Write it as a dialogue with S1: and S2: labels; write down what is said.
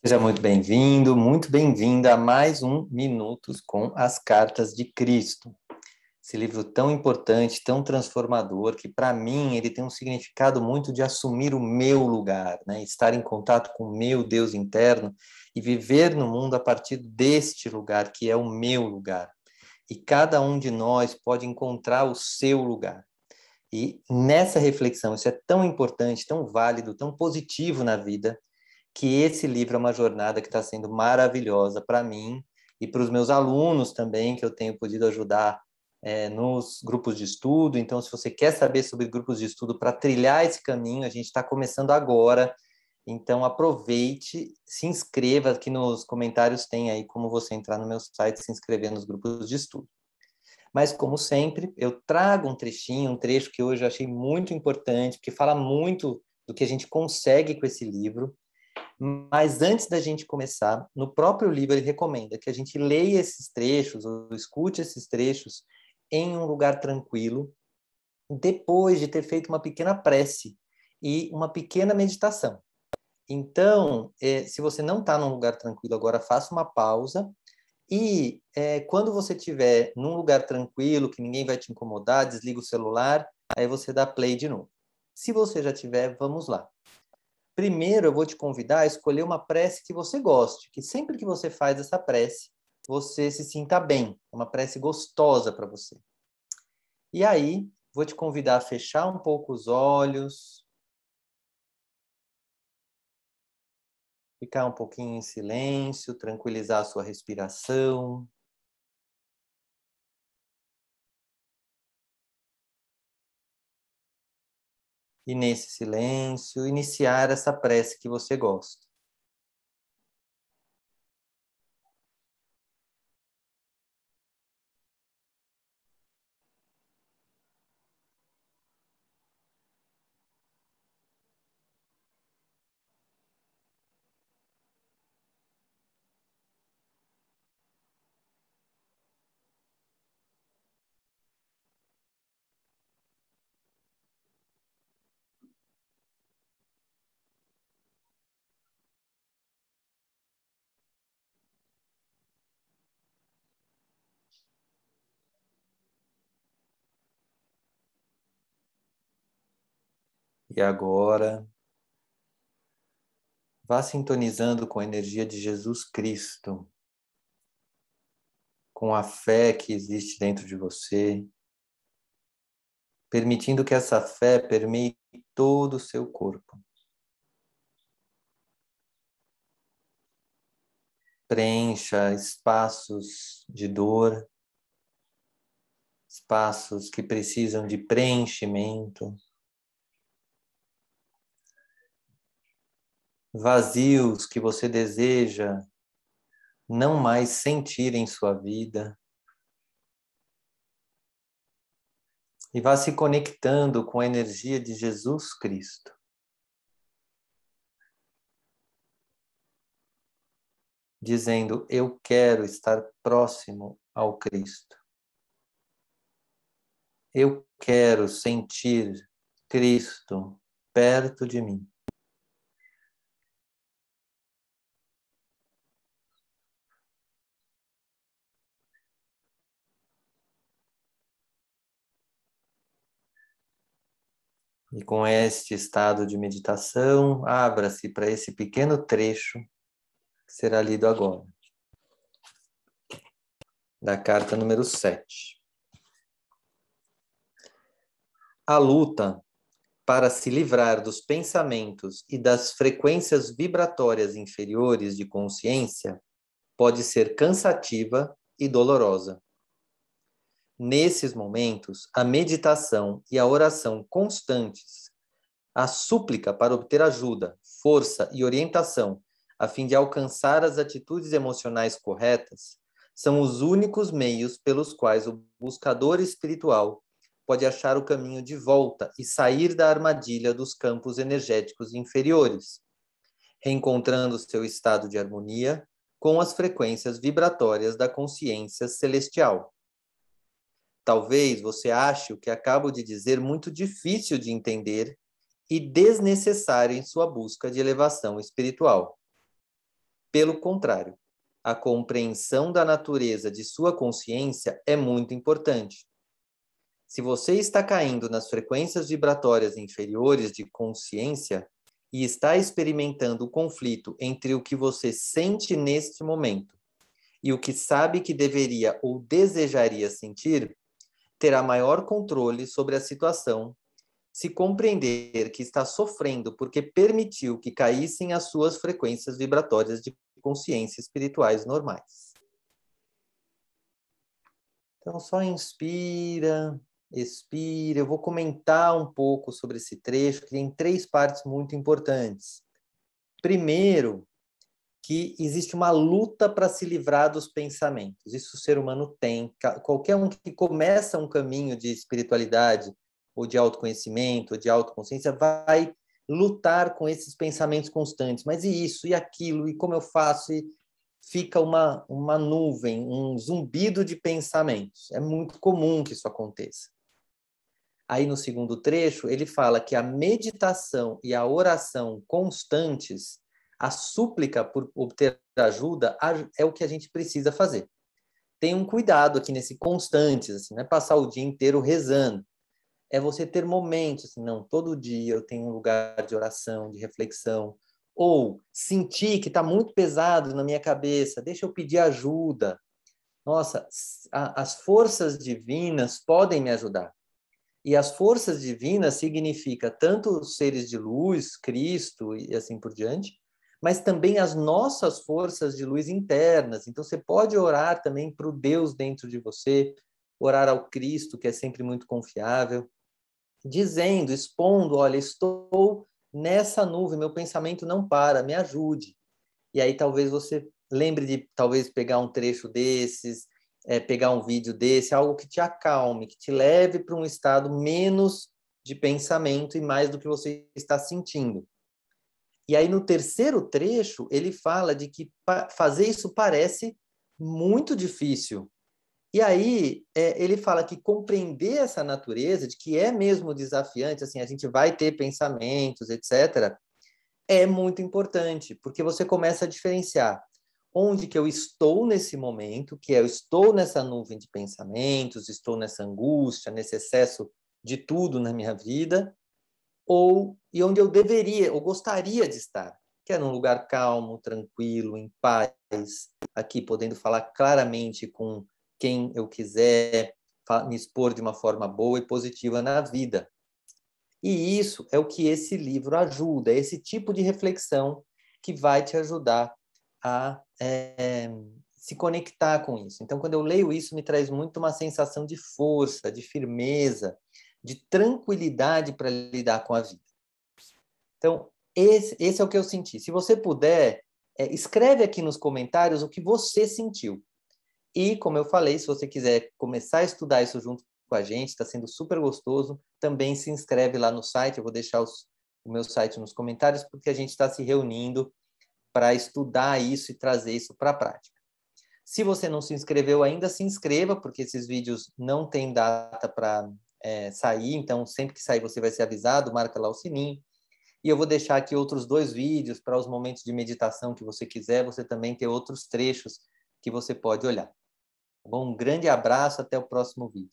S1: Seja muito bem-vindo, muito bem-vinda a mais um Minutos com as Cartas de Cristo. Esse livro tão importante, tão transformador, que para mim ele tem um significado muito de assumir o meu lugar, né? estar em contato com o meu Deus interno e viver no mundo a partir deste lugar, que é o meu lugar. E cada um de nós pode encontrar o seu lugar. E nessa reflexão, isso é tão importante, tão válido, tão positivo na vida, que esse livro é uma jornada que está sendo maravilhosa para mim e para os meus alunos também, que eu tenho podido ajudar é, nos grupos de estudo. Então, se você quer saber sobre grupos de estudo para trilhar esse caminho, a gente está começando agora. Então, aproveite, se inscreva aqui nos comentários, tem aí como você entrar no meu site e se inscrever nos grupos de estudo. Mas, como sempre, eu trago um trechinho, um trecho que hoje eu achei muito importante, porque fala muito do que a gente consegue com esse livro. Mas antes da gente começar, no próprio livro ele recomenda que a gente leia esses trechos ou escute esses trechos em um lugar tranquilo, depois de ter feito uma pequena prece e uma pequena meditação. Então, é, se você não está num lugar tranquilo agora, faça uma pausa e é, quando você estiver num lugar tranquilo, que ninguém vai te incomodar, desliga o celular, aí você dá play de novo. Se você já tiver, vamos lá. Primeiro, eu vou te convidar a escolher uma prece que você goste, que sempre que você faz essa prece, você se sinta bem, uma prece gostosa para você. E aí, vou te convidar a fechar um pouco os olhos, ficar um pouquinho em silêncio, tranquilizar a sua respiração. E nesse silêncio iniciar essa prece que você gosta. E agora, vá sintonizando com a energia de Jesus Cristo, com a fé que existe dentro de você, permitindo que essa fé permeie todo o seu corpo. Preencha espaços de dor, espaços que precisam de preenchimento. Vazios que você deseja não mais sentir em sua vida. E vá se conectando com a energia de Jesus Cristo. Dizendo: Eu quero estar próximo ao Cristo. Eu quero sentir Cristo perto de mim. E com este estado de meditação, abra-se para esse pequeno trecho que será lido agora. Da carta número 7. A luta para se livrar dos pensamentos e das frequências vibratórias inferiores de consciência pode ser cansativa e dolorosa. Nesses momentos, a meditação e a oração constantes, a súplica para obter ajuda, força e orientação, a fim de alcançar as atitudes emocionais corretas, são os únicos meios pelos quais o buscador espiritual pode achar o caminho de volta e sair da armadilha dos campos energéticos inferiores, reencontrando seu estado de harmonia com as frequências vibratórias da consciência celestial. Talvez você ache o que acabo de dizer muito difícil de entender e desnecessário em sua busca de elevação espiritual. Pelo contrário, a compreensão da natureza de sua consciência é muito importante. Se você está caindo nas frequências vibratórias inferiores de consciência e está experimentando o conflito entre o que você sente neste momento e o que sabe que deveria ou desejaria sentir, terá maior controle sobre a situação se compreender que está sofrendo porque permitiu que caíssem as suas frequências vibratórias de consciência espirituais normais. Então, só inspira, expira. Eu vou comentar um pouco sobre esse trecho, que tem três partes muito importantes. Primeiro, que existe uma luta para se livrar dos pensamentos. Isso o ser humano tem. Qualquer um que começa um caminho de espiritualidade, ou de autoconhecimento, ou de autoconsciência, vai lutar com esses pensamentos constantes. Mas e isso, e aquilo, e como eu faço? E fica uma, uma nuvem, um zumbido de pensamentos. É muito comum que isso aconteça. Aí no segundo trecho, ele fala que a meditação e a oração constantes, a súplica por obter ajuda, é o que a gente precisa fazer. Tem um cuidado aqui nesse constantes, assim, não é passar o dia inteiro rezando é você ter momentos, assim, não, todo dia eu tenho um lugar de oração, de reflexão, ou sentir que está muito pesado na minha cabeça, deixa eu pedir ajuda. Nossa, a, as forças divinas podem me ajudar. E as forças divinas significa tanto os seres de luz, Cristo e assim por diante, mas também as nossas forças de luz internas. Então você pode orar também para o Deus dentro de você, orar ao Cristo, que é sempre muito confiável dizendo, expondo, olha, estou nessa nuvem, meu pensamento não para, me ajude. E aí talvez você lembre de talvez pegar um trecho desses, é, pegar um vídeo desse, algo que te acalme, que te leve para um estado menos de pensamento e mais do que você está sentindo. E aí no terceiro trecho ele fala de que fazer isso parece muito difícil, e aí é, ele fala que compreender essa natureza, de que é mesmo desafiante, assim, a gente vai ter pensamentos, etc., é muito importante, porque você começa a diferenciar onde que eu estou nesse momento, que é eu estou nessa nuvem de pensamentos, estou nessa angústia, nesse excesso de tudo na minha vida, ou e onde eu deveria, ou gostaria de estar, que é num lugar calmo, tranquilo, em paz, aqui podendo falar claramente com quem eu quiser, me expor de uma forma boa e positiva na vida. E isso é o que esse livro ajuda, é esse tipo de reflexão que vai te ajudar a é, se conectar com isso. Então, quando eu leio isso, me traz muito uma sensação de força, de firmeza, de tranquilidade para lidar com a vida. Então, esse, esse, é o que eu senti. Se você puder, é, escreve aqui nos comentários o que você sentiu. E, como eu falei, se você quiser começar a estudar isso junto com a gente, está sendo super gostoso, também se inscreve lá no site, eu vou deixar os, o meu site nos comentários, porque a gente está se reunindo para estudar isso e trazer isso para a prática. Se você não se inscreveu ainda, se inscreva, porque esses vídeos não têm data para é, sair, então sempre que sair você vai ser avisado, marca lá o sininho. E eu vou deixar aqui outros dois vídeos para os momentos de meditação que você quiser, você também ter outros trechos que você pode olhar. Bom, um grande abraço, até o próximo vídeo.